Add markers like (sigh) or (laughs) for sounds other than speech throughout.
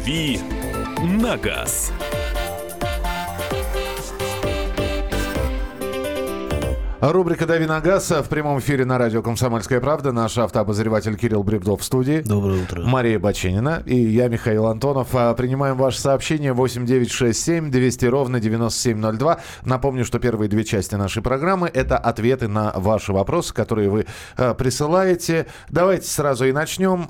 «Дави на газ». Рубрика «Дави на газ» в прямом эфире на радио «Комсомольская правда». Наш автообозреватель Кирилл Бревдов в студии. Доброе утро. Мария Баченина и я, Михаил Антонов. А, принимаем ваше сообщение 8967 200 ровно 9702. Напомню, что первые две части нашей программы – это ответы на ваши вопросы, которые вы а, присылаете. Давайте сразу и начнем.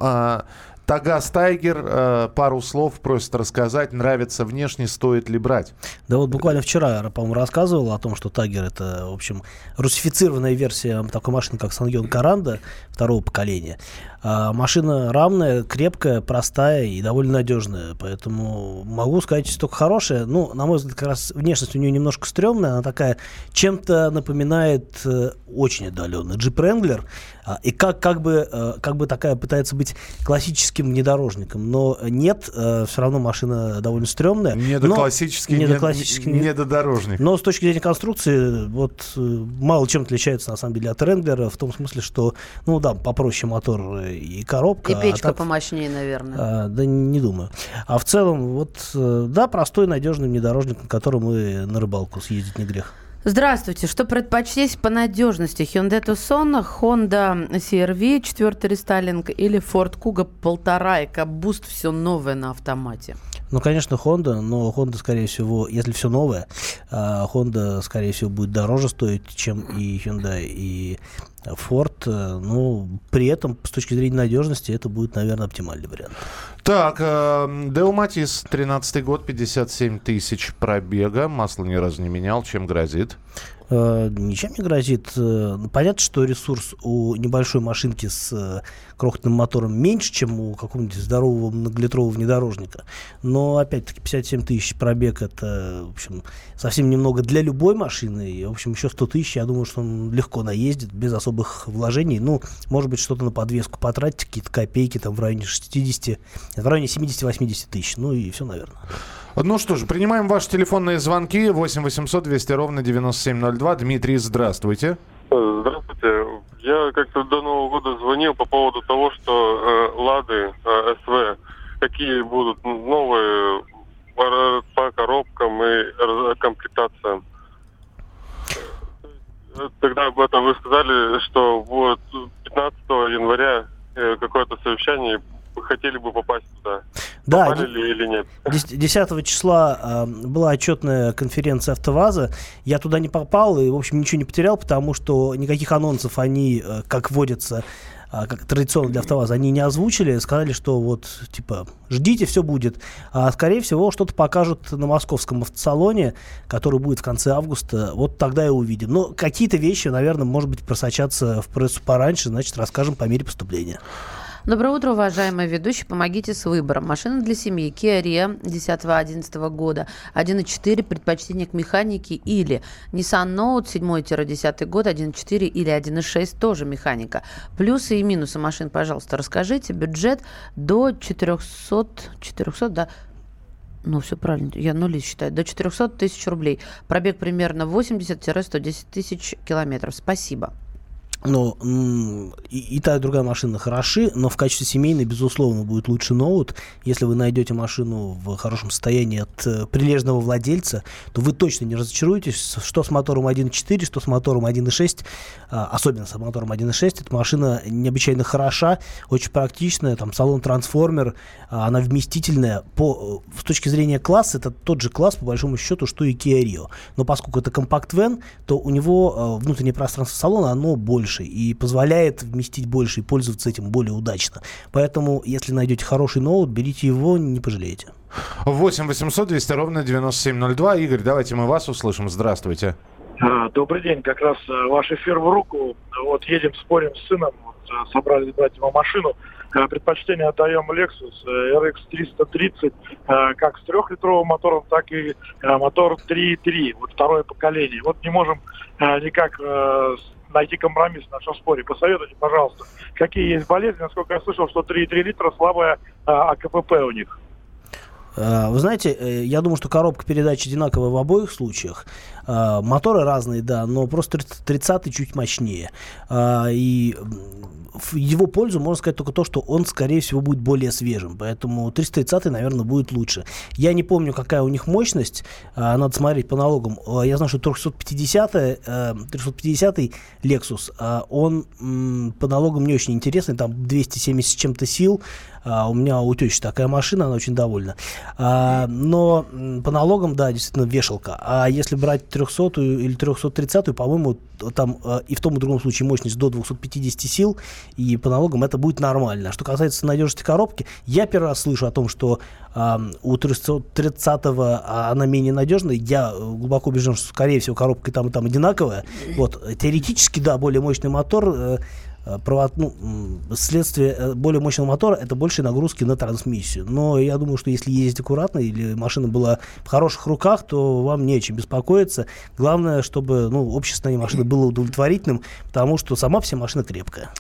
Тагас Тайгер, э, пару слов просит рассказать, нравится внешне, стоит ли брать. Да вот буквально вчера, по-моему, рассказывал о том, что Тайгер это, в общем, русифицированная версия такой машины, как Сангьон Каранда второго поколения. А машина равная, крепкая, простая и довольно надежная. Поэтому могу сказать только хорошая. Ну, на мой взгляд, как раз внешность у нее немножко стрёмная. Она такая чем-то напоминает э, очень отдаленно Jeep Wrangler. А, и как, как, бы, э, как бы такая пытается быть классическим внедорожником. Но нет, э, все равно машина довольно стрёмная. Не до классический, не, до классический, не, не до дорожник. Но с точки зрения конструкции, вот мало чем отличается на самом деле от Wrangler, в том смысле, что, ну да, попроще мотор и коробка. И печка а так, помощнее, наверное. А, да не думаю. А в целом, вот, э, да, простой, надежный внедорожник, на котором мы на рыбалку съездить не грех. Здравствуйте. Что предпочесть по надежности? Hyundai Tucson, Honda CR-V, 4 рестайлинг или Ford Kuga полтора EcoBoost, все новое на автомате? Ну, конечно, Honda, но Honda, скорее всего, если все новое, а, Honda, скорее всего, будет дороже стоить, чем и Hyundai, и Ford. Э, ну, при этом, с точки зрения надежности, это будет, наверное, оптимальный вариант. Так, э, Део Матис, 13 год, 57 тысяч пробега, масло ни разу не менял, чем грозит? Э, ничем не грозит. Э, понятно, что ресурс у небольшой машинки с э, крохотным мотором меньше, чем у какого-нибудь здорового многолитрового внедорожника. Но, опять-таки, 57 тысяч пробег – это, в общем, совсем немного для любой машины. И, в общем, еще 100 тысяч, я думаю, что он легко наездит, без особых вложений. Ну, может быть, что-то на подвеску потратить, какие-то копейки, там, в районе 60, в районе 70-80 тысяч. Ну, и все, наверное. Ну что ж, принимаем ваши телефонные звонки. 8 800 200 ровно 9702. Дмитрий, здравствуйте. Здравствуйте. Я как-то до Нового года звонил по поводу того, что э, Лады э, СВ, какие будут новые э, по коробкам и комплектациям. Тогда об этом вы сказали, что будет 15 января э, какое-то совещание, хотели бы попасть туда. Да, Попали ли или нет? 10 числа э, была отчетная конференция АвтоВАЗа. Я туда не попал и, в общем, ничего не потерял, потому что никаких анонсов они, э, как водится, э, как традиционно для АвтоВАЗа, они не озвучили. Сказали, что вот, типа, ждите, все будет. А, скорее всего, что-то покажут на московском автосалоне, который будет в конце августа. Вот тогда и увидим. Но какие-то вещи, наверное, может быть, просочатся в прессу пораньше, значит, расскажем по мере поступления. Доброе утро, уважаемые ведущие. Помогите с выбором. Машина для семьи Kia Rio 10-11 года. 1.4 предпочтение к механике или Nissan Note 7-10 год 1.4 или 1.6 тоже механика. Плюсы и минусы машин, пожалуйста, расскажите. Бюджет до 400, 400, да, ну, все правильно, я нули считаю, до 400 тысяч рублей. Пробег примерно 80-110 тысяч километров. Спасибо. Но и, и та, и другая машина хороши, но в качестве семейной, безусловно, будет лучше ноут. Если вы найдете машину в хорошем состоянии от э, прилежного владельца, то вы точно не разочаруетесь, что с мотором 1.4, что с мотором 1.6, а, особенно с мотором 1.6. Эта машина необычайно хороша, очень практичная, там салон-трансформер, а, она вместительная. По, э, с точки зрения класса, это тот же класс, по большому счету, что и Kia Rio. Но поскольку это компакт-вен, то у него э, внутреннее пространство салона, оно больше больше и позволяет вместить больше и пользоваться этим более удачно. Поэтому, если найдете хороший ноут, берите его, не пожалеете. 8 800 200 ровно 9702. Игорь, давайте мы вас услышим. Здравствуйте. А, добрый день. Как раз э, ваш эфир в руку. Вот едем, спорим с сыном. Вот, э, собрали брать ему машину. Э, предпочтение отдаем Lexus RX 330 как с трехлитровым мотором, так и мотор 3.3, вот второе поколение. Вот не можем никак найти компромисс в нашем споре. Посоветуйте, пожалуйста, какие есть болезни. Насколько я слышал, что 3,3 литра слабая а, АКПП у них. А, вы знаете, э, я думаю, что коробка передач одинаковая в обоих случаях. А, моторы разные, да, но просто 30 чуть мощнее. А, и в его пользу можно сказать только то, что он, скорее всего, будет более свежим. Поэтому 330, наверное, будет лучше. Я не помню, какая у них мощность. А, надо смотреть по налогам. Я знаю, что 350, 350 Lexus, он по налогам не очень интересный. Там 270 с чем-то сил. У меня у тещи такая машина, она очень довольна. Но по налогам, да, действительно, вешалка. А если брать 300 или 330, по-моему, там а, и в том и другом случае мощность до 250 сил, и по налогам это будет нормально. Что касается надежности коробки, я первый раз слышу о том, что а, у 330-го она менее надежная. Я глубоко убежден, что, скорее всего, коробка и там, и там одинаковая. Вот, теоретически, да, более мощный мотор э, Э, провод, ну, следствие э, более мощного мотора это больше нагрузки на трансмиссию. Но я думаю, что если ездить аккуратно или машина была в хороших руках, то вам не о чем беспокоиться. Главное, чтобы ну, общее состояние машины было удовлетворительным, потому что сама вся машина крепкая.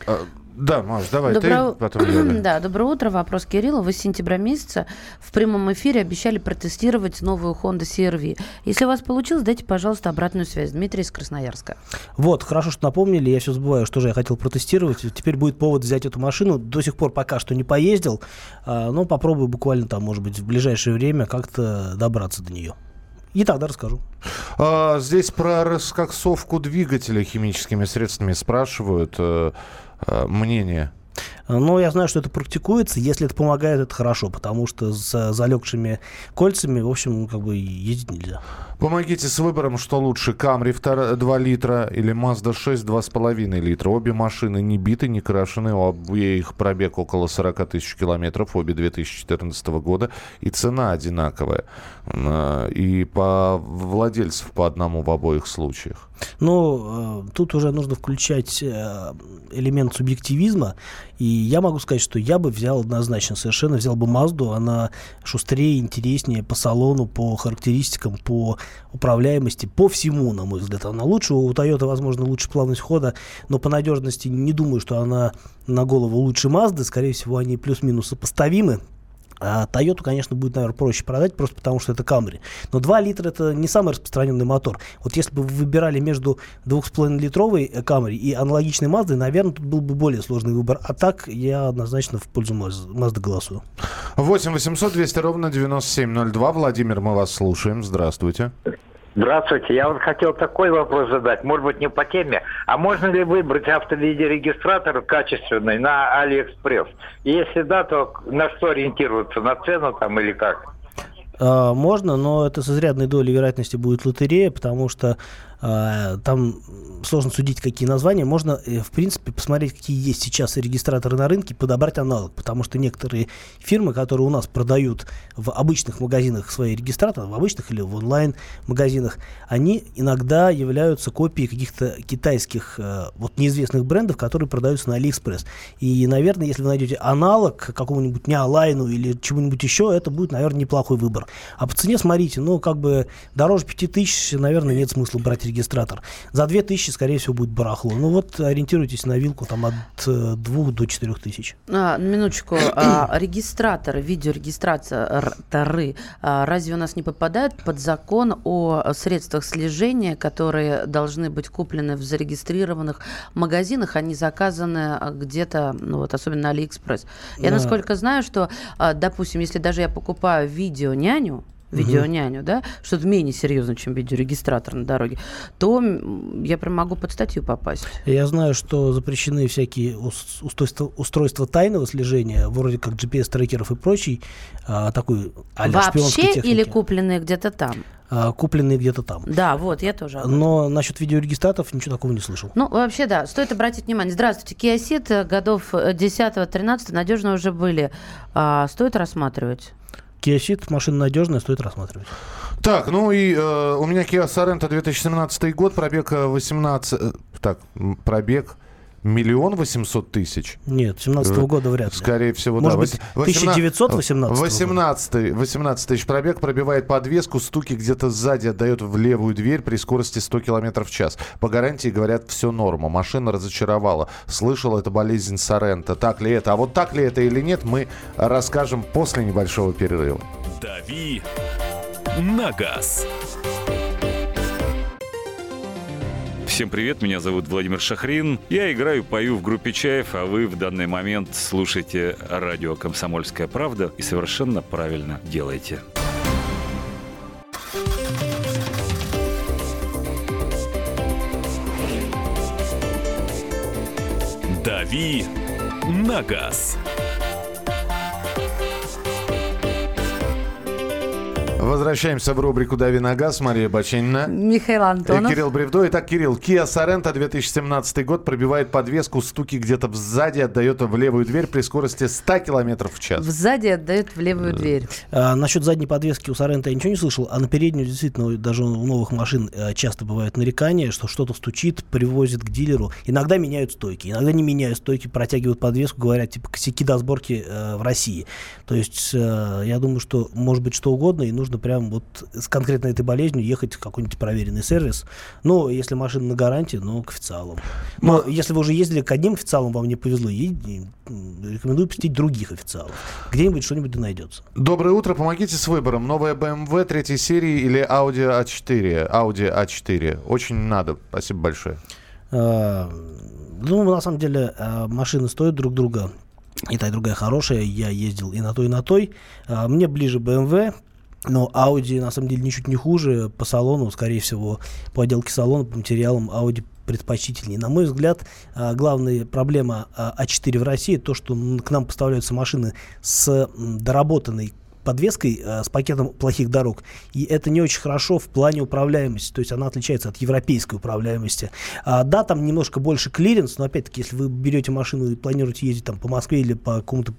Да, Маш, давай Добро... ты, потом я. (clears throat) Да, доброе утро. Вопрос Кириллу. Вы с сентября месяца в прямом эфире обещали протестировать новую Honda CR-V. Если у вас получилось, дайте, пожалуйста, обратную связь. Дмитрий из Красноярска. Вот, хорошо, что напомнили. Я все забываю, что же я хотел протестировать. Теперь будет повод взять эту машину. До сих пор пока что не поездил, а, но попробую буквально там, может быть, в ближайшее время как-то добраться до нее. И тогда расскажу. А, здесь про раскоксовку двигателя химическими средствами спрашивают. Э, э, мнение но я знаю, что это практикуется. Если это помогает, это хорошо, потому что с залегшими кольцами, в общем, как бы ездить нельзя. Помогите с выбором, что лучше, Камри 2 литра или Mazda 6 2,5 литра. Обе машины не биты, не крашены, у обеих пробег около 40 тысяч километров, обе 2014 года, и цена одинаковая. Э, и по владельцев по одному в обоих случаях. Ну, э, тут уже нужно включать э, элемент субъективизма и я могу сказать, что я бы взял однозначно, совершенно взял бы Мазду. Она шустрее, интереснее по салону, по характеристикам, по управляемости, по всему, на мой взгляд. Она лучше. У Toyota, возможно, лучше плавность хода, но по надежности не думаю, что она на голову лучше Мазды. Скорее всего, они плюс-минус сопоставимы. А Toyota, конечно, будет, наверное, проще продать, просто потому что это Camry. Но 2 литра это не самый распространенный мотор. Вот если бы вы выбирали между 2,5-литровой Camry и аналогичной Mazda, наверное, тут был бы более сложный выбор. А так я однозначно в пользу Mazda голосую. 8 800 200 ровно 9702. Владимир, мы вас слушаем. Здравствуйте. Здравствуйте. Я вот хотел такой вопрос задать, может быть, не по теме. А можно ли выбрать автовидеорегистратор качественный на Алиэкспресс? И если да, то на что ориентироваться? На цену там или как? А, можно, но это с изрядной долей вероятности будет лотерея, потому что там сложно судить, какие названия. Можно, э, в принципе, посмотреть, какие есть сейчас регистраторы на рынке, подобрать аналог, потому что некоторые фирмы, которые у нас продают в обычных магазинах свои регистраторы, в обычных или в онлайн-магазинах, они иногда являются копией каких-то китайских э, вот неизвестных брендов, которые продаются на Алиэкспресс. И, наверное, если вы найдете аналог какому-нибудь Neoline у или чему-нибудь еще, это будет, наверное, неплохой выбор. А по цене, смотрите, ну, как бы дороже 5000, наверное, нет смысла брать регистратор. За 2000, скорее всего, будет барахло. Ну вот ориентируйтесь на вилку там от 2 э, до 4 тысяч. А, минуточку. (clears throat) а, регистраторы, видеорегистраторы, а, разве у нас не попадают под закон о средствах слежения, которые должны быть куплены в зарегистрированных магазинах, не заказаны а, где-то, ну вот, особенно на Алиэкспресс? Я, да. насколько знаю, что, а, допустим, если даже я покупаю видео-няню, видеоняню, угу. да, что-то менее серьезно, чем видеорегистратор на дороге, то я прям могу под статью попасть. Я знаю, что запрещены всякие устройства, устройства тайного слежения, вроде как GPS-трекеров и прочий, а, такой Вообще или купленные где-то там? А, купленные где-то там. Да, вот, я тоже. Но насчет видеорегистраторов ничего такого не слышал. Ну, вообще, да, стоит обратить внимание. Здравствуйте, Ceed э, годов 10-13 э, надежно уже были. А, стоит рассматривать? Kia Ceed машина надежная, стоит рассматривать. Так, ну и э, у меня Kia Sorento 2017 год, пробег 18... Э, э, так, пробег Миллион восемьсот тысяч? Нет, 17 -го года вряд ли. Скорее всего, Может да. быть, 1918 18 18 тысяч пробег, пробивает подвеску, стуки где-то сзади отдает в левую дверь при скорости 100 км в час. По гарантии, говорят, все норма. Машина разочаровала. Слышал, это болезнь Сорента. Так ли это? А вот так ли это или нет, мы расскажем после небольшого перерыва. «Дави на газ». Всем привет, меня зовут Владимир Шахрин. Я играю, пою в группе Чаев, а вы в данный момент слушаете радио «Комсомольская правда» и совершенно правильно делаете. «Дави на газ». Возвращаемся в рубрику «Дави на газ». Мария Баченина. Михаил И Антонов. Кирилл Бревдо. Итак, Кирилл, Kia Sorento 2017 год пробивает подвеску, стуки где-то сзади, отдает в левую дверь при скорости 100 км в час. Сзади отдает в левую дверь. А, насчет задней подвески у Сорента я ничего не слышал, а на переднюю действительно даже у новых машин э, часто бывают нарекания, что что-то стучит, привозят к дилеру. Иногда меняют стойки, иногда не меняют стойки, протягивают подвеску, говорят, типа, косяки до сборки э, в России. То есть э, я думаю, что может быть что угодно, и нужно прям вот с конкретно этой болезнью ехать в какой-нибудь проверенный сервис. Ну, если машина на гарантии, ну, к официалам. Но если вы уже ездили к одним официалам, вам не повезло, рекомендую посетить других официалов. Где-нибудь что-нибудь да найдется. Доброе утро, помогите с выбором. Новая BMW третьей серии или Audi A4? Audi A4. Очень надо. Спасибо большое. А, Ну, на самом деле, а, машины стоят друг друга. И та, и другая хорошая. Я ездил и на той, и на той. А, Мне ближе BMW. Но Audi, на самом деле, ничуть не хуже. По салону, скорее всего, по отделке салона, по материалам Audi предпочтительнее. На мой взгляд, а, главная проблема а, А4 в России то, что к нам поставляются машины с доработанной подвеской э, с пакетом плохих дорог. И это не очень хорошо в плане управляемости. То есть она отличается от европейской управляемости. А, да, там немножко больше клиренс, но опять-таки, если вы берете машину и планируете ездить там по Москве или по какому-то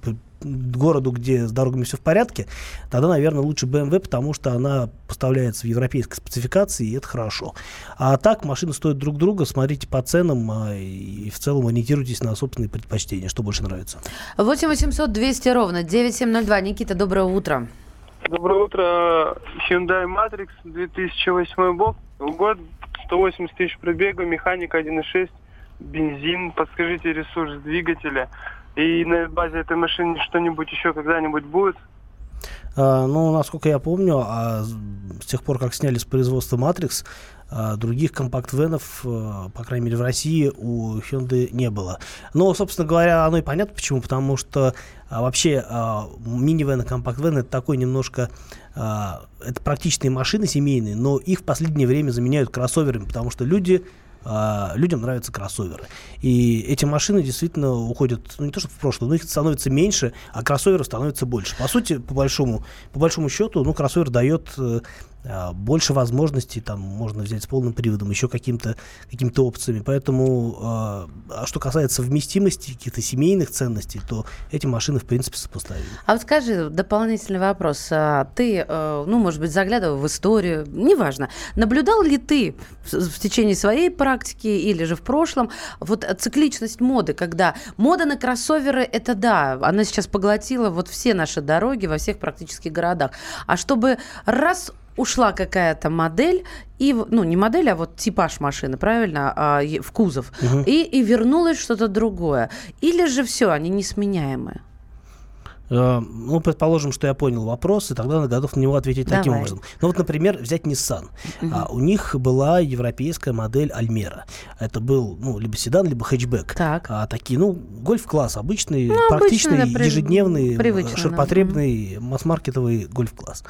городу, где с дорогами все в порядке, тогда, наверное, лучше BMW, потому что она поставляется в европейской спецификации, и это хорошо. А так, машины стоят друг друга, смотрите по ценам а, и в целом ориентируйтесь на собственные предпочтения, что больше нравится. 8 800 200 ровно 9702. Никита, доброе утро. Доброе утро. Hyundai Matrix 2008 год, год 180 тысяч пробега, механика 1.6, бензин. Подскажите ресурс двигателя. И на базе этой машины что-нибудь еще когда-нибудь будет? А, ну, насколько я помню, а с тех пор, как сняли с производства Matrix, а, других компакт-венов, а, по крайней мере, в России у Hyundai не было. Но, собственно говоря, оно и понятно почему. Потому что а, вообще а, минивэн и компакт-вен это такой немножко... а, это практичные машины семейные, но их в последнее время заменяют кроссоверами, потому что люди а, людям нравятся кроссоверы. И эти машины действительно уходят, ну не то что в прошлое, но их становится меньше, а кроссоверов становится больше. По сути, по большому, по большому счету, ну, кроссовер дает э, больше возможностей, там можно взять с полным приводом, еще каким-то какими опциями. Поэтому, а а что касается вместимости, каких-то семейных ценностей, то эти машины, в принципе, сопоставимы. А вот скажи, дополнительный вопрос. А Ты, э, ну, может быть, заглядывал в историю, неважно. Наблюдал ли ты в в течение своей практики или же в прошлом вот э, цикличность моды, когда мода на кроссоверы, это да, она сейчас поглотила вот все наши дороги во всех практически городах. А чтобы раз ушла какая-то модель, и, ну, не модель, а вот типаж машины, правильно, а, в кузов, Мгм. и, и вернулось что-то другое. Или же все, они несменяемые? Э, Ну, предположим, что я понял вопрос, и тогда готов на него ответить таким Давай. образом. Ну, вот, например, взять Nissan. А, у них была европейская модель Альмера. Это был, ну, либо седан, либо хэтчбэк. Так. А, такие, ну, гольф-класс, обычный, Ну, практичный, обычный, да, при- ежедневный, э, да. ширпотребный, масс-маркетовый гольф-класс.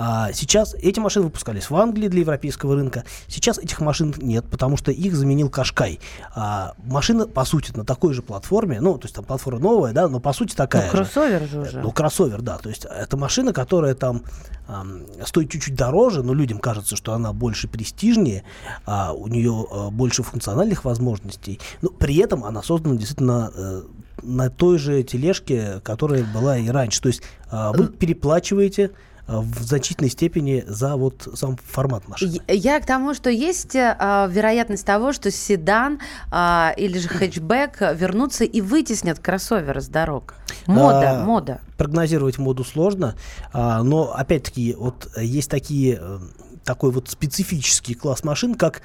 А сейчас эти машины выпускались в Англии для европейского рынка. Сейчас этих машин нет, потому что их заменил Кашкай. А, машина, по сути, на такой же платформе, ну, то есть там платформа новая, да, но по сути такая Ну, же. кроссовер же уже. Ну, кроссовер, да. То есть это машина, которая там ам, стоит чуть-чуть дороже, но людям кажется, что она больше престижнее, а у нее а, больше функциональных возможностей. Но при этом она создана действительно э, на той же тележке, которая была и раньше. То есть а, вы переплачиваете в значительной степени за вот сам формат машины. Я- к тому, что есть э, а, вероятность того, что седан или же хэтчбэк вернутся и вытеснят кроссоверы с дорог. Мода, А, мода. Прогнозировать моду сложно, а, но опять-таки вот э, есть такие э, такой вот специфический класс машин, как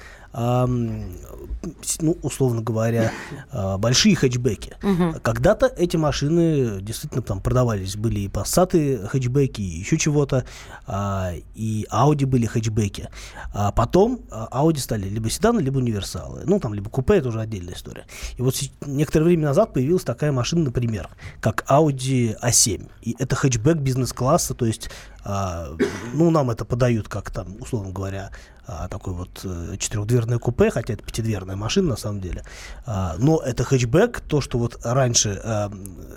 ну, условно говоря, а, большие хэтчбеки. Мгм. Когда-то эти машины действительно там продавались. Были и Passat хэтчбеки, и еще чего-то, а, и Audi были хэтчбеки. А потом а, Audi стали либо седаны, либо универсалы. Ну, там, либо купе, это уже отдельная история. И вот некоторое время назад появилась такая машина, например, как Audi A7. И это хэтчбэк бизнес-класса, то есть, ну, нам это подают как там, условно говоря, а, такой вот э, четырехдверное купе, хотя это пятидверная машина на самом деле. А, но это хэтчбэк, то, что вот раньше, а,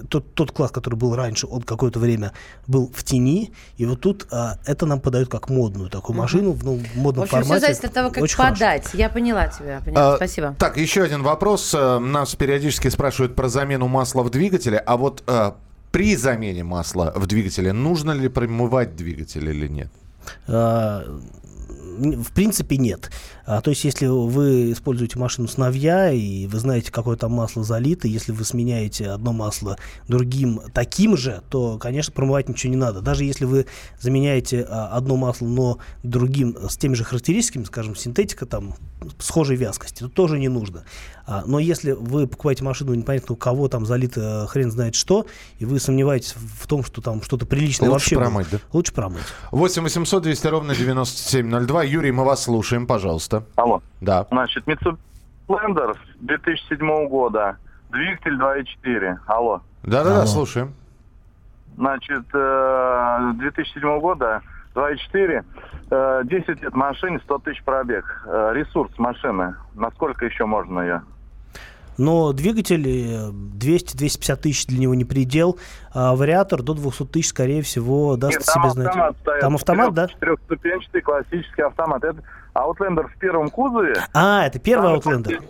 тот, тот класс, который был раньше, он какое-то время был в тени, и вот тут а, это нам подают как модную такую машину в, ну, в В модном общем, все формате. зависит от того, как Очень хорошо. подать. Я поняла тебя. Поняла. А, Спасибо. Так, еще один вопрос. Э, Нас периодически спрашивают про замену масла в двигателе. А вот э, при замене масла в двигателе нужно ли промывать двигатель или нет? В принципе, нет. А, то есть, если вы используете машину с новья, и вы знаете, какое там масло залито, если вы сменяете одно масло другим таким же, то, конечно, промывать ничего не надо. Даже если вы заменяете а, одно масло, но другим с теми же характеристиками, скажем, синтетика там схожей вязкости, то тоже не нужно. А, но если вы покупаете машину, непонятно у кого там залито хрен знает что, и вы сомневаетесь в том, что там что-то приличное Лучше вообще... промыть, да? Лучше промыть. 8 800 200 ровно 9702. Юрий, мы вас слушаем, пожалуйста. Алло. Да. Значит, Mitsubishi Lander 2007 года, двигатель 2.4. Алло. Да-да-да, Алло. слушаем. Значит, э, 2007 года, 2.4, э, 10 лет машине, 100 тысяч пробег. Э, Ресурс машины, насколько еще можно ее? Но двигатель э, 200-250 тысяч для него не предел, а вариатор до 200 тысяч, скорее всего, даст Нет, себе знать. автомат стоит. Там автомат, да? Четырехступенчатый классический автомат. Это Outlander в первом кузове. А, это первый Outlander.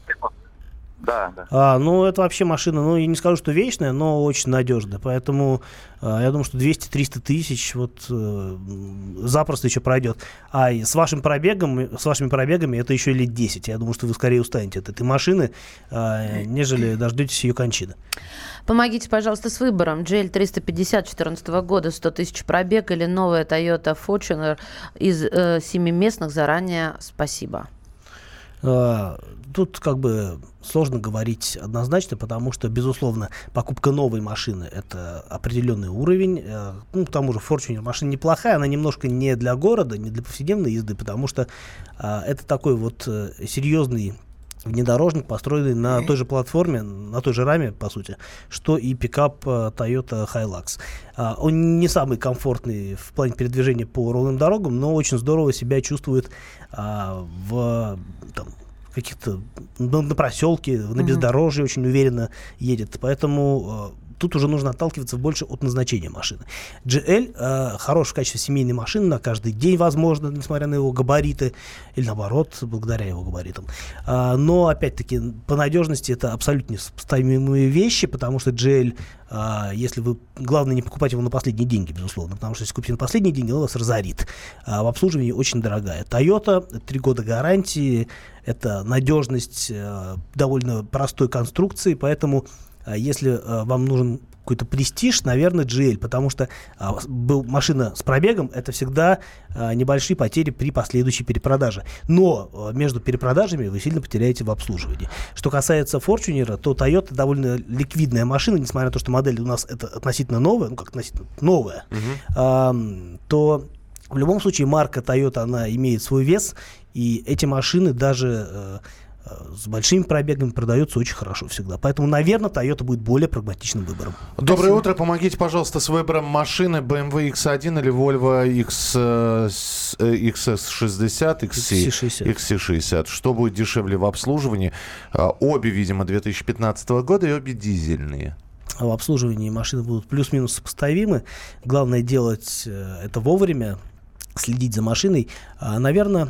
Да, да. А, ну, это вообще машина, ну, я не скажу, что вечная, но очень надежная. Поэтому а, я думаю, что 200-300 тысяч вот э, запросто еще пройдет. А с вашим пробегом, с вашими пробегами это еще лет 10. Я думаю, что вы скорее устанете от этой машины, а, нежели дождетесь ее кончины. Помогите, пожалуйста, с выбором. GL 350 2014 года, 100 тысяч пробег или новая Toyota Fortuner из э, семиместных заранее спасибо. А, Тут как бы сложно говорить однозначно, потому что, безусловно, покупка новой машины – это определенный уровень. Э, Ну, к тому же, Fortuner машина неплохая, она немножко не для города, не для повседневной езды, потому что а, это такой вот э, серьезный внедорожник, построенный на той же платформе, на той же раме, по сути, что и пикап э, Toyota Hilux. А, Он не самый комфортный в плане передвижения по ровным дорогам, но очень здорово себя чувствует а, в там, каких-то на, на проселке, на бездорожье очень уверенно едет. Поэтому э, тут уже нужно отталкиваться больше от назначения машины. GL э, хорош в качестве семейной машины на каждый день, возможно, несмотря на его габариты, или наоборот, благодаря его габаритам. А, но, опять-таки, по надежности это абсолютно несопоставимые вещи, потому что GL, а, если вы, главное, не покупать его на последние деньги, безусловно, потому что если купите на последние деньги, он вас разорит. А в обслуживании очень дорогая. Toyota, три года гарантии, это надежность э, довольно простой конструкции, поэтому если э, вам нужен какой-то престиж, наверное, GL, потому что а, был машина с пробегом, это всегда а, небольшие потери при последующей перепродаже. Но а, между перепродажами вы сильно потеряете в обслуживании. Что касается Fortuner, то Toyota довольно ликвидная машина, несмотря на то, что модель у нас это относительно новая, ну как относительно новая, ам, то в любом случае марка Toyota, она имеет свой вес, и эти машины даже э, с большими пробегами продаются очень хорошо всегда. Поэтому, наверное, Toyota будет более прагматичным выбором. Доброе утро. Помогите, пожалуйста, с выбором машины BMW X1 или Volvo X, э, с- э, XS60, XC, XC60. XC60. Что будет дешевле в обслуживании? А, Обе, видимо, 2015 года и обе дизельные. в обслуживании машины будут плюс-минус сопоставимы. Главное делать э, это вовремя, следить за машиной. А, наверное,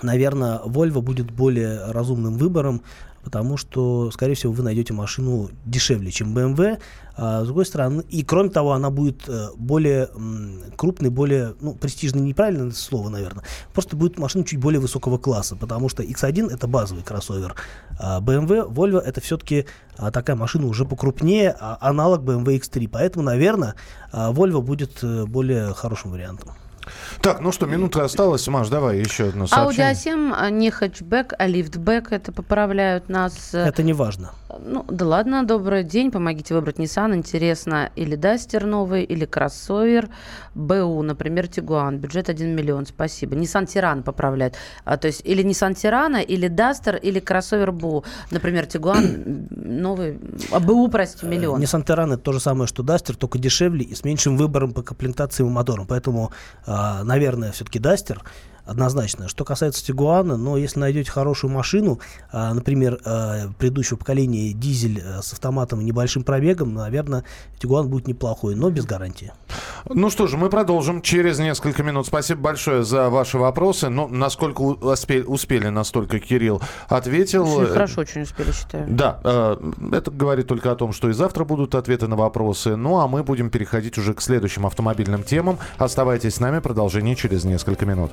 наверное, Volvo будет более разумным выбором, потому что, скорее всего, вы найдете машину дешевле, чем BMW. А, с другой стороны, и кроме того, она будет э, более крупной, более, ну, престижной, неправильное слово, наверное. Просто будет машина чуть более высокого класса, потому что X1 это базовый кроссовер. А BMW, Volvo это все-таки а, такая машина уже покрупнее, а, аналог BMW X3. Поэтому, наверное, а, Volvo будет э, более хорошим вариантом. Так, ну что, минутка осталась. Маш, давай еще одно Audi сообщение. A7 а, не хэтчбэк, а лифтбэк. Это поправляют нас. э, Это не важно. Ну, да ладно, добрый день. Помогите выбрать Nissan. Интересно, или Дастер новый, или кроссовер. БУ, например, Тигуан. Бюджет 1 миллион. Спасибо. Nissan Тиран поправляют. А, то есть или Nissan Тирана, или Дастер, или кроссовер БУ. Например, Тигуан (clears throat) новый. А, БУ, простите, миллион. Nissan Terran это то же самое, что Duster, только дешевле и с меньшим выбором по комплектации и моторам. Поэтому, а, наверное, все-таки Duster однозначно. Что касается Тигуана, но если найдете хорошую машину, а, например, а, предыдущего поколения дизель а, с автоматом и небольшим пробегом, наверное, Тигуан будет неплохой, но без гарантии. Ну что же, мы продолжим через несколько минут. Спасибо большое за ваши вопросы. Ну, насколько успели, настолько Кирилл ответил. Очень хорошо очень успели, считаю. Да, э, это говорит только о том, что и завтра будут ответы на вопросы. Ну, а мы будем переходить уже к следующим автомобильным темам. Оставайтесь с нами, продолжение через несколько минут.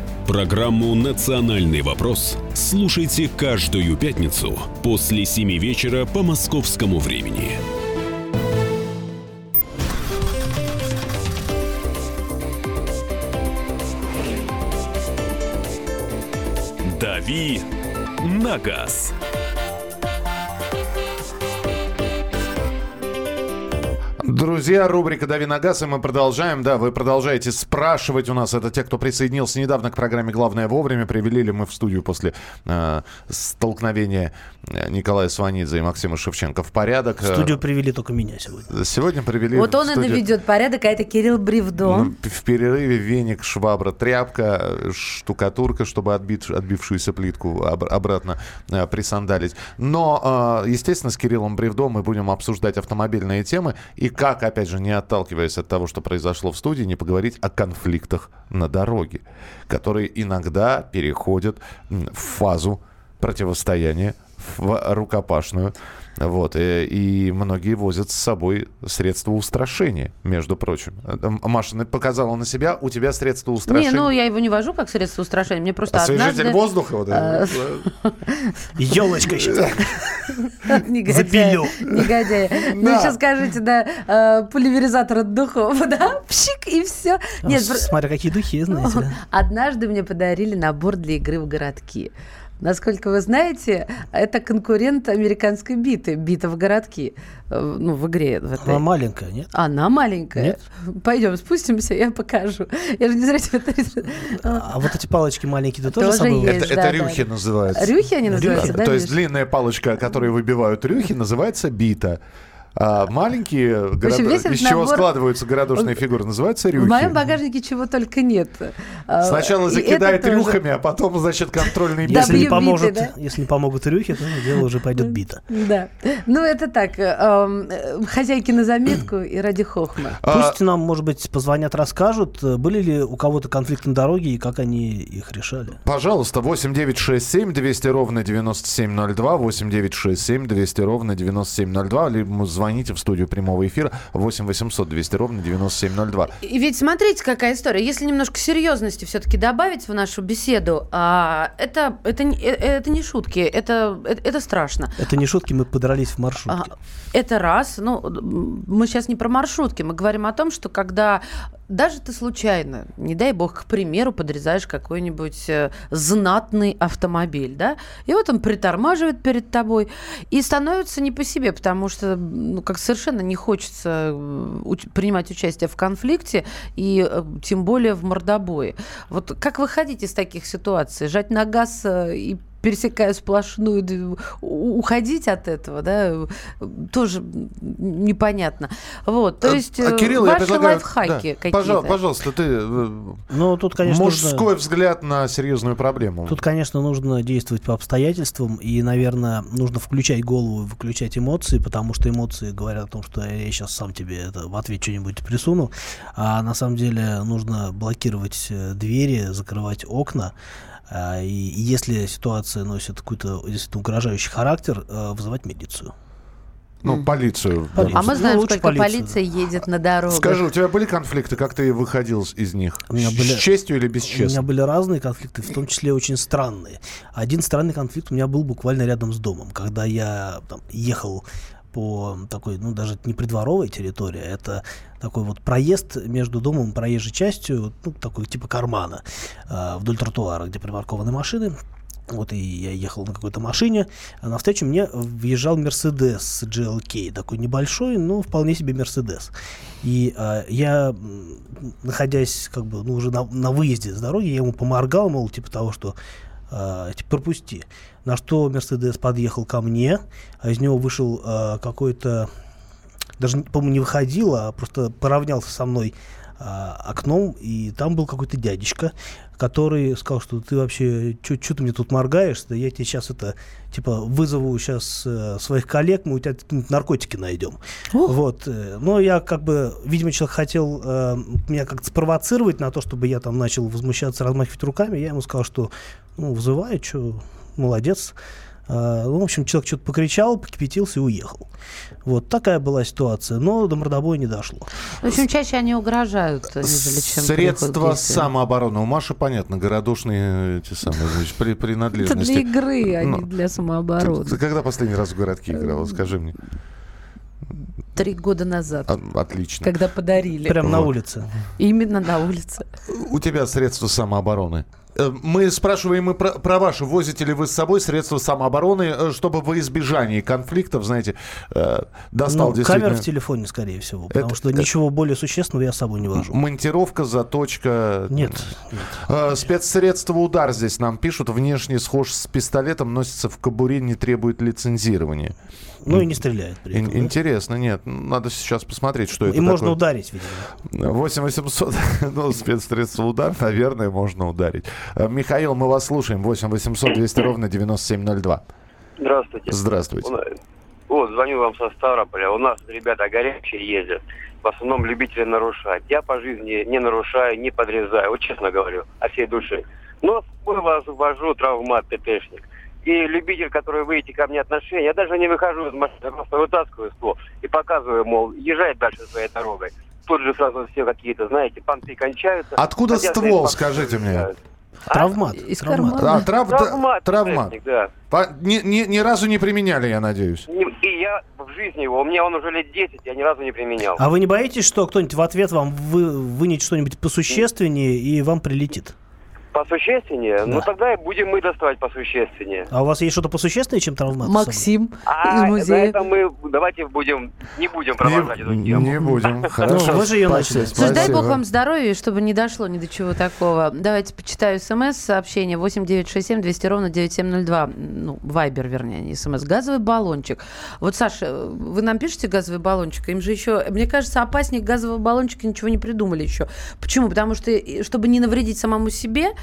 Программу «Национальный вопрос» слушайте каждую пятницу после 7 вечера по московскому времени. «Дави на газ». Друзья, рубрика «Дави на газ», и мы продолжаем. Да, вы продолжаете спрашивать у нас. Это те, кто присоединился недавно к программе «Главное вовремя». Привели ли мы в студию после э, столкновения э, Николая Сванидзе и Максима Шевченко в порядок. В студию привели только меня сегодня. Сегодня привели Вот в он и студию- наведет порядок, а это Кирилл Бревдо. Ну, в перерыве веник, швабра, тряпка, штукатурка, чтобы отбить, отбившуюся плитку об- обратно э, присандалить. Но, э, естественно, с Кириллом Бревдо мы будем обсуждать автомобильные темы. И как, опять же, не отталкиваясь от того, что произошло в студии, не поговорить о конфликтах на дороге, которые иногда переходят в фазу противостояния, в рукопашную. Вот. э, И многие возят с собой средства устрашения, между прочим. Э, Маша ну, показала на себя, у тебя средства устрашения. Не, ну я его не вожу как средство устрашения. Мне просто Освежитель однажды... воздуха. вот. Елочка сейчас. (laughs) Негодяй. Запилю. Негодяй. Ну, сейчас скажите, да, э, пульверизатор от духов, (laughs) да, пшик, и все. Нет, Смотря какие духи, знаете. (laughs) однажды мне подарили набор для игры в городки. Насколько вы знаете, это конкурент американской биты, бита в городки. Э, Ну, в игре. В этой. Она маленькая, нет? Она маленькая. Нет? Пойдем, спустимся, я покажу. Я же не зря тебе это... А вот эти палочки маленькие ты тоже Тоже собой есть. Это, да, это да. рюхи называются. Рюхи они называются, да? То есть длинная палочка, которой выбивают рюхи, называется бита. А маленькие, весь этот из чего набор- складываются городошные фигуры, называются рюхи. В моем багажнике чего только нет. А, Сначала и закидает это тоже. рюхами, а потом, значит, контрольный Да, бит. Если не, биты, поможет, да? если не помогут рюхи, то дело уже пойдет бита. Да. Ну, это так, хозяйки на заметку и ради хохма. Пусть нам, может быть, позвонят, расскажут, были ли у кого-то конфликты на дороге и как они их решали. Пожалуйста, 8967 200 ровно 9702, 8967 200 ровно 9702, либо звоните в студию прямого эфира 8 800 200 ровно 9702. И ведь смотрите, какая история. Если немножко серьезности все-таки добавить в нашу беседу, а, это, это, не- э, это не шутки, это, это, это страшно. Это не шутки, мы подрались в маршрутке. А, Это раз. Ну, мы сейчас не про маршрутки, мы говорим о том, что когда даже ты случайно, не дай бог, к примеру, подрезаешь какой-нибудь э, знатный автомобиль, да, и вот он притормаживает перед тобой и становится не по себе, потому что, ну, как совершенно не хочется э, принимать участие в конфликте и э, тем более в мордобое. Вот как выходить из таких ситуаций? Жать на газ и пересекая сплошную, уходить от этого, да, тоже непонятно. Вот, то есть А, э, Кирилл, я ваши предлагаю... лайфхаки да, какие-то. пожал- Пожалуйста, ты... э, Ну, тут, конечно, Мужской нужно- взгляд на серьезную проблему. Тут, конечно, нужно действовать по обстоятельствам, и, наверное, нужно включать голову и выключать эмоции, потому что эмоции говорят о том, что я сейчас сам тебе это в ответ что-нибудь присуну, а на самом деле нужно блокировать э, двери, закрывать окна, а, и если ситуация носит какой-то действительно угрожающий характер, э, вызывать милицию. Ну, полицию. в Полицию. А мы Ну, знаем, лучше сколько полицию, полиция едет на дорогах. Скажи, у тебя были конфликты, как ты выходил с- из них? У меня С были- честью или У меня были разные конфликты, в том числе очень странные. Один странный конфликт у меня был буквально рядом с домом, когда я там, ехал по такой, ну, даже не придворовой территории, это такой вот проезд между домом и проезжей частью, ну, такой типа кармана а, вдоль тротуара, где припаркованы машины. Вот и я ехал на какой-то машине, а навстречу мне въезжал Мерседес GLK, такой небольшой, но вполне себе Мерседес. И а, я, находясь как бы ну, уже на, на выезде с дороги, я ему поморгал, мол, типа того, что а, типа, пропусти. На что Мерседес подъехал ко мне, а из него вышел а, какой-то, даже, по-моему, не выходил, а просто поравнялся со мной а, окном, и там был какой-то дядечка, который сказал, что ты вообще, что ты мне тут моргаешь, да я тебе сейчас это, типа, вызову сейчас своих коллег, мы у тебя наркотики найдем. Вот. э, Но я как бы, видимо, человек хотел э, меня как-то спровоцировать на то, чтобы я там начал возмущаться, размахивать руками. Я ему сказал, что, ну, вызывай, что, молодец. А, ну, в общем, человек что-то покричал, покипятился и уехал. Вот такая была ситуация. Но до мордобоя не дошло. В общем, чаще они угрожают, нежели чем Средства самообороны. У Маши, понятно, городушные эти самые, значит, при, Это принадлежности. для игры, а Ну, не для самообороны. Ты когда последний раз в городке играла? Скажи мне. Три года назад, Отлично. когда подарили. Прямо на Вот. улице. Именно на улице. У тебя средства самообороны. Э, Мы спрашиваем и про, про ваши. Возите ли вы с собой средства самообороны, э, чтобы во избежании конфликтов, знаете, э, достал Ну, действительно... камера в телефоне, скорее всего. Потому Это- что это- ничего более существенного я с собой не вожу. Монтировка, заточка. Нет. Э, Спецсредство удар здесь нам пишут. Внешне схож с пистолетом, носится в кобуре, не требует лицензирования. Ну и не стреляет при этом. да? Интересно, нет. Надо сейчас посмотреть, что это И можно такое. ударить, видимо. 8 800, (laughs) ну, спецсредство удар, наверное, можно ударить. Э, Михаил, мы вас слушаем. 8 800 200 ровно 9702. Здравствуйте. Здравствуйте. Вот, звоню вам со Ставрополя. У нас ребята горячие ездят. В основном любители нарушать. Я по жизни не нарушаю, не подрезаю. Вот честно говорю, о всей души. Но с собой вас вожу травмат ТТшник. И любитель, который выйти ко мне отношения, я даже не выхожу из машины, я просто вытаскиваю ствол и показываю, мол, езжай дальше своей дорогой. Тут же сразу все какие-то, знаете, понты кончаются. Откуда Хотя ствол, скажите мне? понты Травмат. Из травмат. А, трав- Травмат. травмат. Да. По- ни, ни- ни разу не применяли, я надеюсь. И я в жизни его, у меня он уже лет 10, я ни разу не применял. А вы не боитесь, что кто-нибудь в ответ вам вы, вынет что-нибудь посущественнее и вам прилетит? Посущественнее? Ну Да. тогда и будем мы доставать посущественнее. А у вас есть что-то посущественнее, чем травмат? Максим А из на музея. это мы давайте будем не будем продолжать эту Не, тему. не будем. (laughs) Хорошо. Ну, вы же Спасибо, начали. Слушай, дай бог вам здоровья, чтобы не дошло ни до чего такого. Давайте почитаю смс-сообщение 8967 200 ровно 9702. Ну, вайбер, вернее, не смс. Газовый баллончик. Вот, Саша, вы нам пишете газовый баллончик? Им же еще, мне кажется, опаснее газового баллончика ничего не придумали еще. Почему? Потому что, чтобы не навредить самому себе, э,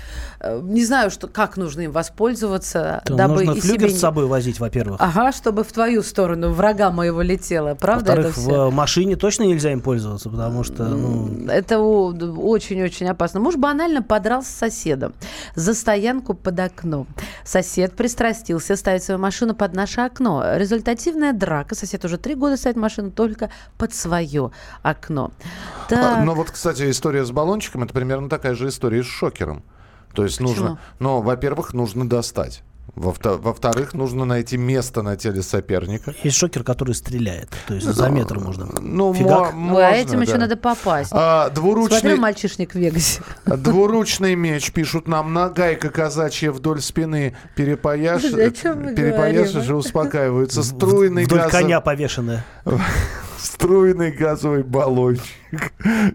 не знаю, что, как нужно им воспользоваться, То дабы нужно и флюгер себе... с собой возить, во-первых. Ага, чтобы в твою сторону врага моего летело. Правда это Во-вторых, все? в машине точно нельзя им пользоваться, потому что, ну, Это очень-очень опасно. Муж банально подрался с соседом за стоянку под окном. Сосед пристрастился ставить свою машину под наше окно. Результативная драка. Сосед уже три года ставит машину только под свое окно. А, Так. Но вот, кстати, история с баллончиком это примерно такая же история с шокером. То есть Почему? нужно, ну, во-первых, нужно достать. Во-вто- Во-вторых, нужно найти место на теле соперника. есть шокер, который стреляет. То есть за метр можно. Ну, Фигак. мо- Ой, а можно, этим еще да. надо попасть. А, двуручный, Смотрел мальчишник в Вегасе. двуручный меч, пишут нам, нагайка казачья вдоль спины перепояш... Подожди, о чем мы перепояшешь говорим, и успокаиваются. Струйный Вдоль газов- коня повешенная. (laughs) струйный газовый баллончик.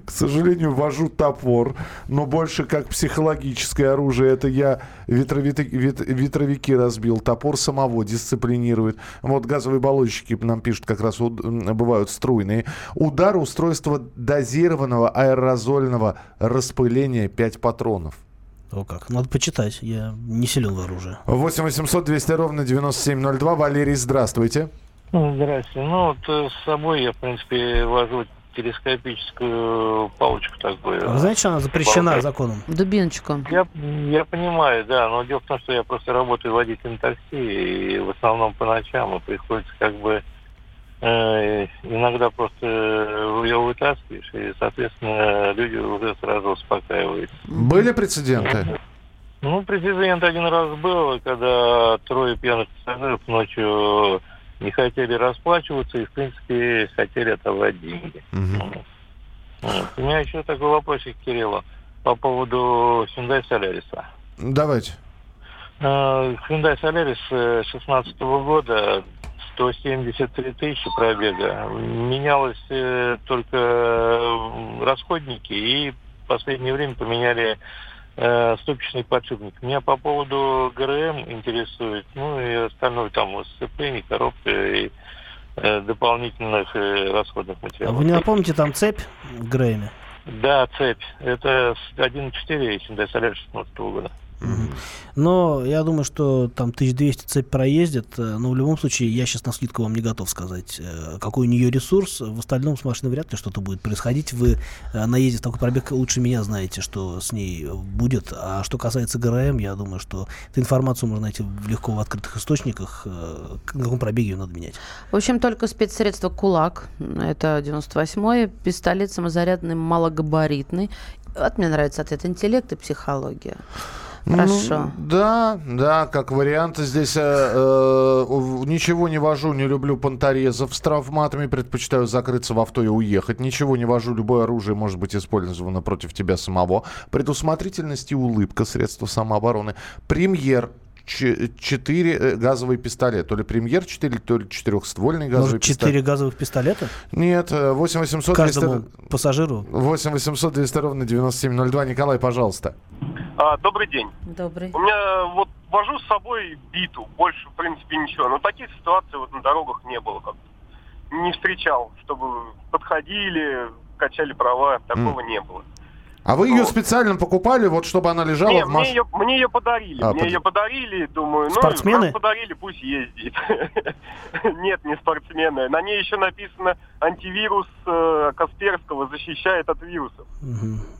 К сожалению, вожу топор, но больше как психологическое оружие. Это я ветровики, вет, ветровики разбил. Топор самого дисциплинирует. Вот газовые баллончики нам пишут, как раз бывают струйные. Удар устройства дозированного аэрозольного распыления 5 патронов. О как, надо почитать, я не силен в оружии. 8 800 200 ровно 9702. Валерий, здравствуйте. Здравствуйте. Ну, вот э, с собой я, в принципе, вожу телескопическую палочку такую. Вы знаете, что она запрещена Палка. законом? Дубиночку. Я, я понимаю, да, но дело в том, что я просто работаю водителем такси, и в основном по ночам, и приходится как бы э, иногда просто ее вытаскиваешь, и, соответственно, люди уже сразу успокаиваются. Были прецеденты? Ну, прецедент один раз был, когда трое пьяных пассажиров ночью не хотели расплачиваться и, в принципе, хотели отобрать деньги. Вот. У меня еще такой вопросик, Кирилла, по поводу Hyundai Solaris. Давайте. Э, Hyundai Solaris 16 года 173 тысячи пробега. Менялось э, только э, расходники и в последнее время поменяли э, ступичный подшипник. Меня по поводу ГРМ интересует, ну и остальное там сцепление, коробка и э, дополнительных э, расходных А материалов. вы не напомните, там цепь в Грейме? Да, цепь. Это с 1.4 Hyundai Solaris 16 года. Но я думаю, что там 1200 цепь проездит. э, Но в любом случае, я сейчас на скидку вам не готов сказать, э, какой у нее ресурс. В остальном с машиной вряд ли что-то будет происходить. Вы э, наездив такой пробег лучше меня знаете, что с ней будет. А что касается ГРМ, я думаю, что эту информацию можно найти в- легко в открытых источниках. На каком пробеге ее надо менять. В общем, только спецсредство «Кулак», это 98-й, пистолет самозарядный, малогабаритный. Вот мне нравится ответ «Интеллект и психология». Хорошо. Ну, да, да, как вариант. Здесь э, э, ничего не вожу, не люблю понторезов с травматами, предпочитаю закрыться в авто и уехать. Ничего не вожу, любое оружие может быть использовано против тебя самого. Предусмотрительность и улыбка, средства самообороны. Премьер. 4 газовый пистолет. То ли премьер 4, то ли четырехствольный газовый Может, пистолет. 4 газовых пистолета? Нет, э, 8 800 Каждому 200... пассажиру? 8 800 200 ровно 9702. Николай, пожалуйста. А, добрый день. Добрый. У меня вот вожу с собой биту, больше, в принципе, ничего. Но таких ситуаций вот на дорогах не было как-то. Не встречал, чтобы подходили, качали права, такого не было. А вы ее специально покупали, вот чтобы она лежала Не, в мне машине? ее, мне ее подарили. А, мне под- ее подарили, думаю, Спортсмены? ну, подарили, пусть ездит. (laughs) Нет, не спортсмены. На ней еще написано антивирус э, Касперского защищает от вирусов.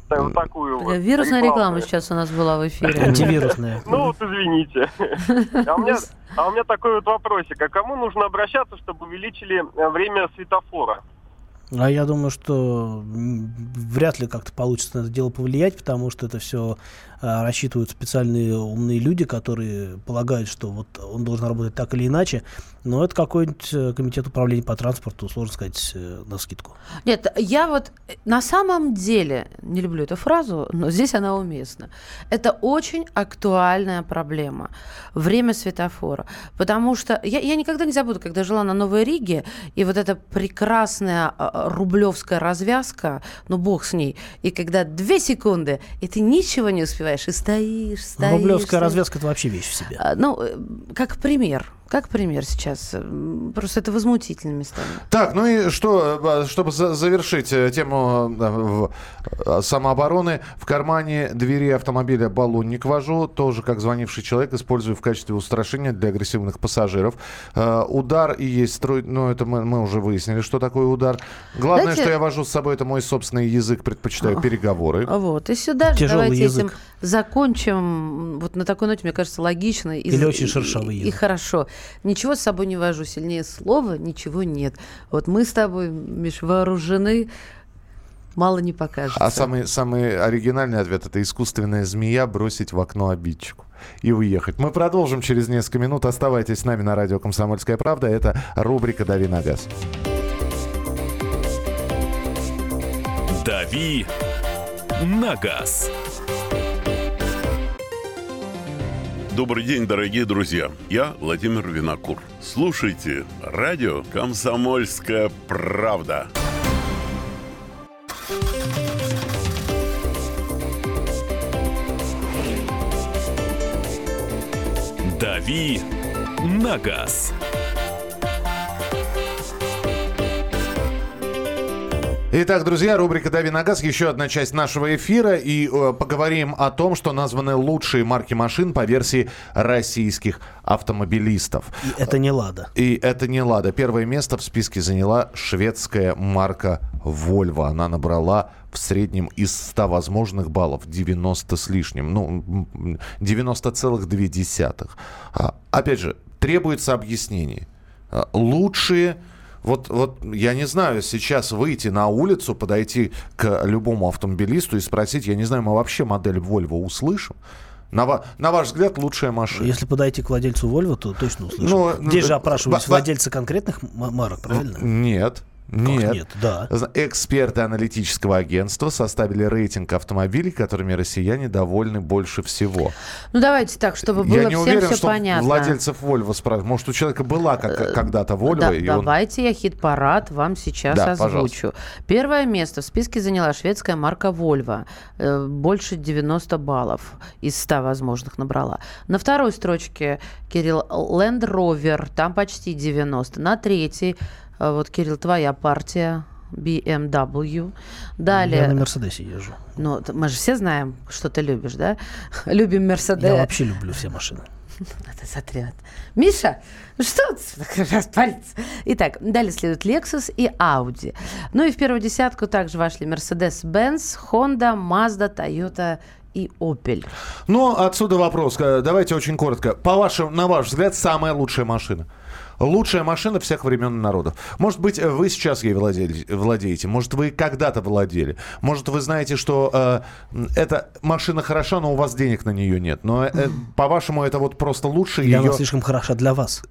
Так- Вот такую вот. Вирусная реклама сейчас у нас была в эфире. (laughs) Антивирусная. Ну вот извините. (laughs) А у меня, а у меня такой вот вопросик. А кому нужно обращаться, чтобы увеличили э, время светофора? А я думаю, что вряд ли как-то получится на это дело повлиять, потому что это все рассчитывают специальные умные люди, которые полагают, что вот он должен работать так или иначе. Но это какой-нибудь э, комитет управления по транспорту, сложно сказать э, на скидку. Нет, я вот э, на самом деле не люблю эту фразу, но здесь она уместна. Это очень актуальная проблема. Время светофора. Потому что я, я никогда не забуду, когда жила на Новой Риге, и вот эта прекрасная а, рублевская развязка, ну бог с ней, и когда две секунды, и ты ничего не успеваешь, и стоишь, стоишь. Рублевская стоишь. развязка это вообще вещь в себе. А, Ну, э, как пример. Как пример сейчас. Просто это возмутительными местами. Так, ну и что, э, чтобы за- завершить э, тему э, самообороны, в кармане двери автомобиля баллонник вожу, тоже как звонивший человек, использую в качестве устрашения для агрессивных пассажиров. Удар и есть строй, ну это мы, мы уже выяснили, что такое удар. Главное, Знаете- что я вожу с собой, это мой собственный язык, предпочитаю переговоры. Вот. И сюда же Тяжелый давайте язык. этим закончим. Вот на такой ноте, мне кажется, логично. И, Или очень шершавый и, и хорошо. Ничего с собой не вожу. Сильнее слова ничего нет. Вот мы с тобой, Миш, вооружены. Мало не покажется. А самый, самый оригинальный ответ это искусственная змея бросить в окно обидчику и уехать. Мы продолжим через несколько минут. Оставайтесь с нами на радио Комсомольская правда. Это рубрика Дави на газ. «Дави на газ». Добрый день, дорогие друзья. Я Владимир Винокур. Слушайте радио «Комсомольская правда». «Дави на газ». Итак, друзья, рубрика «Дави на газ», еще одна часть нашего эфира. И э, поговорим о том, что названы лучшие марки машин по версии российских автомобилистов. И это не «Лада». И это не «Лада». Первое место в списке заняла шведская марка Volvo. Она набрала в среднем из 100 возможных баллов 90 с лишним. Ну, 90,2. А, опять же, требуется объяснение. А, лучшие вот, вот я не знаю, сейчас выйти на улицу, подойти к любому автомобилисту и спросить, я не знаю, мы вообще модель Volvo услышим? На, на ваш взгляд, лучшая машина? Если подойти к владельцу Volvo, то точно услышим. Ну, Здесь же опрашивались владельцы конкретных марок, правильно? Нет. Нет. нет, да. Эксперты аналитического агентства составили рейтинг автомобилей, которыми россияне довольны больше всего. Ну давайте так, чтобы было Я не всем уверен, все что понятно. владельцев Volvo спрашивают. Может, у человека была как, Э, когда-то Volvo, Да, и он... давайте я хит-парад вам сейчас Да, озвучу. Первое место в списке заняла шведская марка Volvo. Э, Больше 90 баллов из 100 возможных набрала. На второй строчке Кирилл Land Rover, там почти 90. На третьей, вот, Кирилл, твоя партия, BMW. Далее... Я на Мерседесе езжу. Ну, мы же все знаем, что ты любишь, да? (laughs) Любим Мерседес. Я вообще люблю все машины. (laughs) Это затрет. Миша, ну что ты (laughs) распариться? Итак, далее следует Lexus и Audi. Ну и в первую десятку также вошли Mercedes-Benz, Honda, Mazda, Toyota и Opel. Ну, отсюда вопрос. Э, Давайте очень коротко. По вашему, на ваш взгляд, самая лучшая машина? Лучшая машина всех времен и народов. Может быть, э, вы сейчас ей владели- владеете, может, вы когда-то владели. Может, вы знаете, что э, эта машина хороша, но у вас денег на нее нет. Но, э, (clears throat) по-вашему, это вот просто лучше Для ее вас слишком хороша для вас.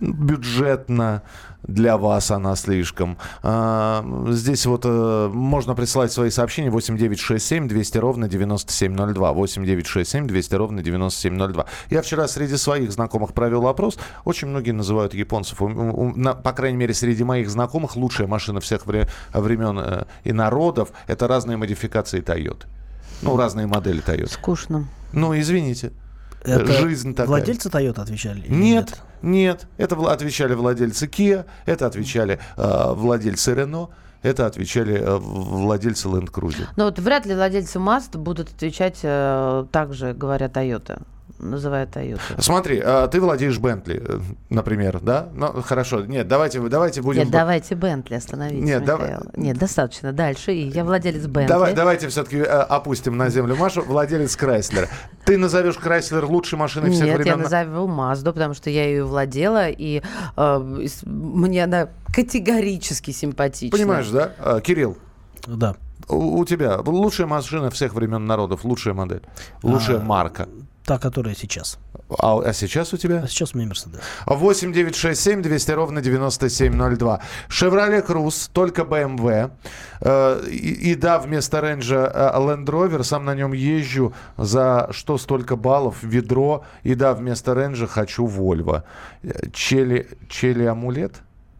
бюджетно для вас она слишком. А, здесь вот э, можно присылать свои сообщения 8967 200 ровно 9702. 8967 200 ровно 9702. Я вчера среди своих знакомых провел опрос. Очень многие называют японцев, у- у- на- по крайней мере, среди моих знакомых, лучшая машина всех вре- времен э, и народов – это разные модификации Toyota. Ну, разные модели Toyota. Скучно. Ну, извините. Это Жизнь такая. Владельцы Toyota отвечали? или Нет, нет. Это отвечали владельцы Kia, это отвечали э, владельцы Renault, это отвечали э, владельцы Land Cruiser. Но вот вряд ли владельцы Mazda будут отвечать э, так же, говоря Toyota, называя Toyota. Смотри, э, ты владеешь Бентли, э, например, да? Ну, хорошо. Нет, давайте, давайте будем... Нет, давайте Бентли остановитесь, Нет, давай-. Нет, достаточно. Дальше. И я владелец Бентли. Давай, давайте все-таки опустим на землю Машу, владелец Крайслера. Ты назовешь Крайслер лучшей машиной всех Нет, я времен? назову Мазду, потому что я ее владела, и э, мне она категорически симпатична. Понимаешь, да? Э, Кирилл, Да. у, у тебя лучшая машина всех времен народов, лучшая модель, лучшая А, марка. Та, которая сейчас. А, а сейчас у тебя? А сейчас у меня Мерседес. 8 9 6 7 200 ровно 9702. Шевроле Круз, только BMW. Э, и, и да, вместо рейнджа э, Land Rover, сам на нем езжу. За что столько баллов? Ведро. И да, вместо рейнджа хочу Volvo. Э, Чели, чели амулет?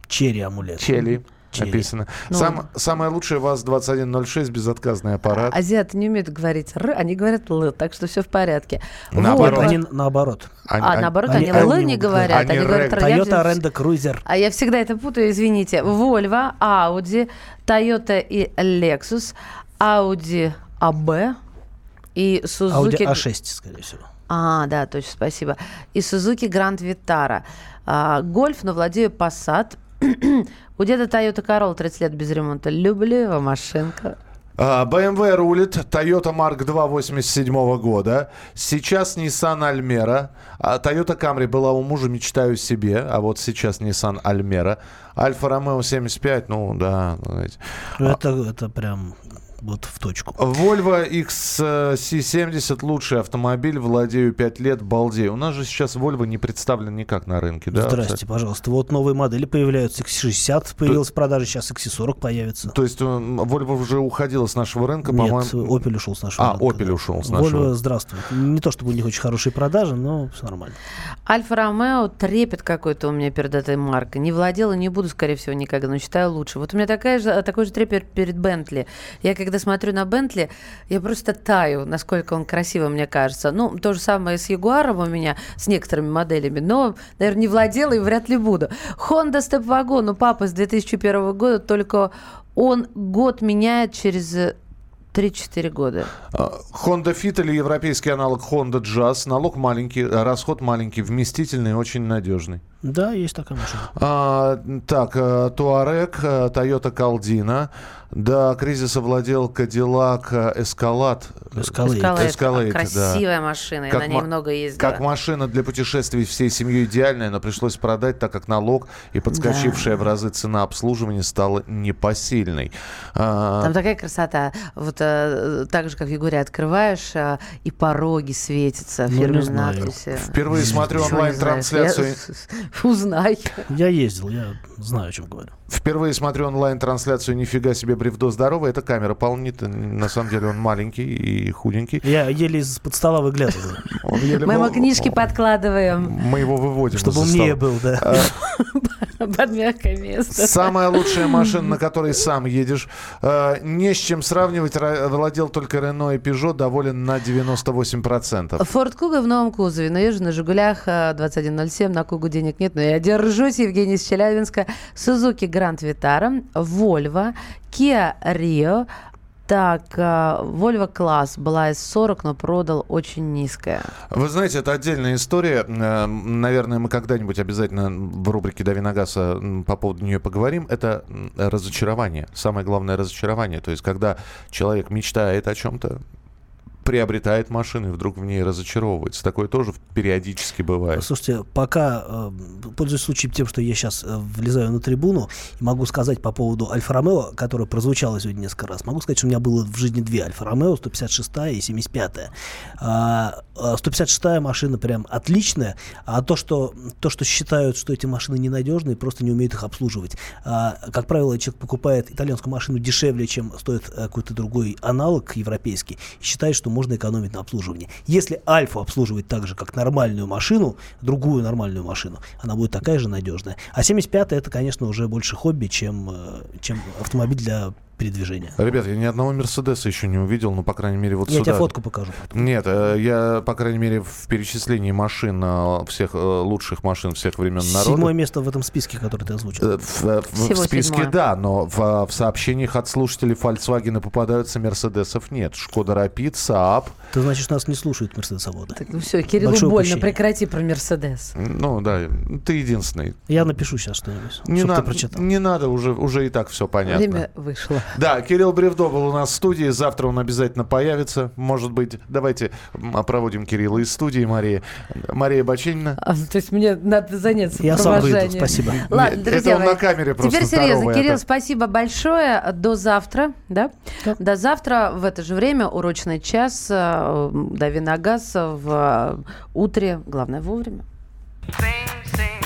Черри амулет. Чели. Написано. Ну. Сам, самое лучшее ВАЗ-2106, безотказный аппарат. Азиаты не умеют говорить «р», они говорят «л», так что все в порядке. Наоборот. Вот. Они наоборот. А, наоборот, они- они, «л» они не говорят, они они, говорят «р». Toyota Land Cruiser. А я всегда это путаю, извините. Volvo, Audi, Toyota и Lexus, Audi AB и Audi Suzuki... A6, скорее всего. А, да, точно, спасибо. И Suzuki Grand Vitara. А, Гольф, но владею Passat. У деда Toyota Corolla 30 лет без ремонта. Люблю его, машинка. А, BMW рулит, Toyota Mark II 87 года. Сейчас Nissan Almera. А Toyota Camry была у мужа, мечтаю себе. А вот сейчас Nissan Almera. Альфа Ромео 75, ну да. знаете. Ну, Это, это прям вот в точку. Volvo XC70 лучший автомобиль, владею 5 лет, балдею. У нас же сейчас Volvo не представлен никак на рынке, да? Здрасте, кстати? пожалуйста. Вот новые модели появляются. XC60 появился в продаже, сейчас XC40 появится. То есть Volvo уже уходила с нашего рынка, Нет, по-моему. Opel ушел с нашего А, рынка. Opel ушел с нашего Volvo, рынка. здравствует. Не то чтобы у них очень хорошие продажи, но все нормально. Альфа-Ромео трепет какой-то у меня перед этой маркой. Не владела, не буду, скорее всего, никогда, но считаю лучше. Вот у меня такая же, такой же трепет перед Бентли. Я когда смотрю на Бентли, я просто таю, насколько он красивый, мне кажется. Ну, то же самое с Ягуаром у меня, с некоторыми моделями, но, наверное, не владела и вряд ли буду. Honda Step Wagon у папы с 2001 года, только он год меняет через 3-4 года. А, Honda Fit или европейский аналог Honda Jazz. Налог маленький, расход маленький, вместительный очень надежный. Да, есть такая машина. А, так, э, Туарек, э, Toyota Калдина. До кризиса владел Кадиллак э. Escalade. Escalade. Escalade, да. Красивая машина, я Как на ней много ездила. Как машина для путешествий всей семьей идеальная, но пришлось продать, так как налог и подскочившая в разы цена обслуживания стала непосильной. А, Там такая красота. Вот э, так же, как в Егоре открываешь, э, и пороги светятся в Ну, знаю. надписи. Впервые смотрю онлайн-трансляцию. Я- Узнай. Я ездил, я знаю, о чем говорю. Впервые смотрю онлайн-трансляцию «Нифига себе, бревдо здоровое». Это камера полнит. На самом деле он маленький и худенький. Я еле из-под стола выглядываю. Мы ему книжки подкладываем Мы его выводим. Чтобы умнее был, да. (laughs) Под мягкое место. Самая лучшая машина, на которой сам едешь. Э, Не с чем сравнивать. Ра- Владел только Рено и Peugeot. Доволен на 98%. Форд Куга в новом кузове. Наезжу на «Жигулях» э, 2107. На Кугу денег нет, но я держусь. Евгений из Челябинска. Сузуки Гранд Витара. Вольво. Kia Rio. Так, э, Volvo класс была из 40, но продал очень низкая. Вы знаете, это отдельная история. Э, Наверное, мы когда-нибудь обязательно в рубрике «Дави на газ» э, по поводу нее поговорим. Это разочарование. Самое главное разочарование. То есть, когда человек мечтает о чем-то, приобретает машину и вдруг в ней разочаровывается. Такое тоже периодически бывает. Слушайте, пока, э, пользуясь случаем тем, что я сейчас э, влезаю на трибуну, могу сказать по поводу Альфа-Ромео, которая прозвучала сегодня несколько раз, могу сказать, что у меня было в жизни две Альфа-Ромео, 156 и 75. А, а 156 машина прям отличная, а то что, то, что считают, что эти машины ненадежные, просто не умеют их обслуживать. А, как правило, человек покупает итальянскую машину дешевле, чем стоит э, какой-то другой аналог европейский, и считает, что можно экономить на обслуживании. Если Альфу обслуживать так же, как нормальную машину, другую нормальную машину, она будет такая же надежная. А 75 это, конечно, уже больше хобби, чем, э, чем автомобиль для передвижения. Ребят, я ни одного Мерседеса еще не увидел, ну, по крайней мере, вот Я сюда. тебе фотку покажу. Нет, э, я, по крайней мере, в перечислении машин, э, всех э, лучших машин всех времен народа. Седьмое место в этом списке, который ты озвучил. В, в- в списке седьмое. да, но в, в сообщениях от слушателей Volkswagen попадаются Мерседесов нет. Шкода Рапид, Saab. Ты, значит, нас не слушают мерседесоводы. Так, ну все, Кириллу Большое больно, упущение. прекрати про Мерседес. Ну да, ты единственный. Я напишу сейчас что-нибудь, Не чтобы надо, ты прочитал. не надо, уже, уже и так все понятно. Время вышло. Да, Кирилл Бревдо был у нас в студии. Завтра он обязательно появится. Может быть, давайте проводим Кирилла из студии, Мария. Мария Бачинина. А, то есть мне надо заняться Я сам выйду, спасибо. Ладно, друзья это он мои, на камере просто Теперь серьезно. здоровый, Кирилл, это- спасибо большое. До завтра, да? До завтра в это же время, урочный час, э, дави на газ в э, утре. Главное, вовремя. Everybody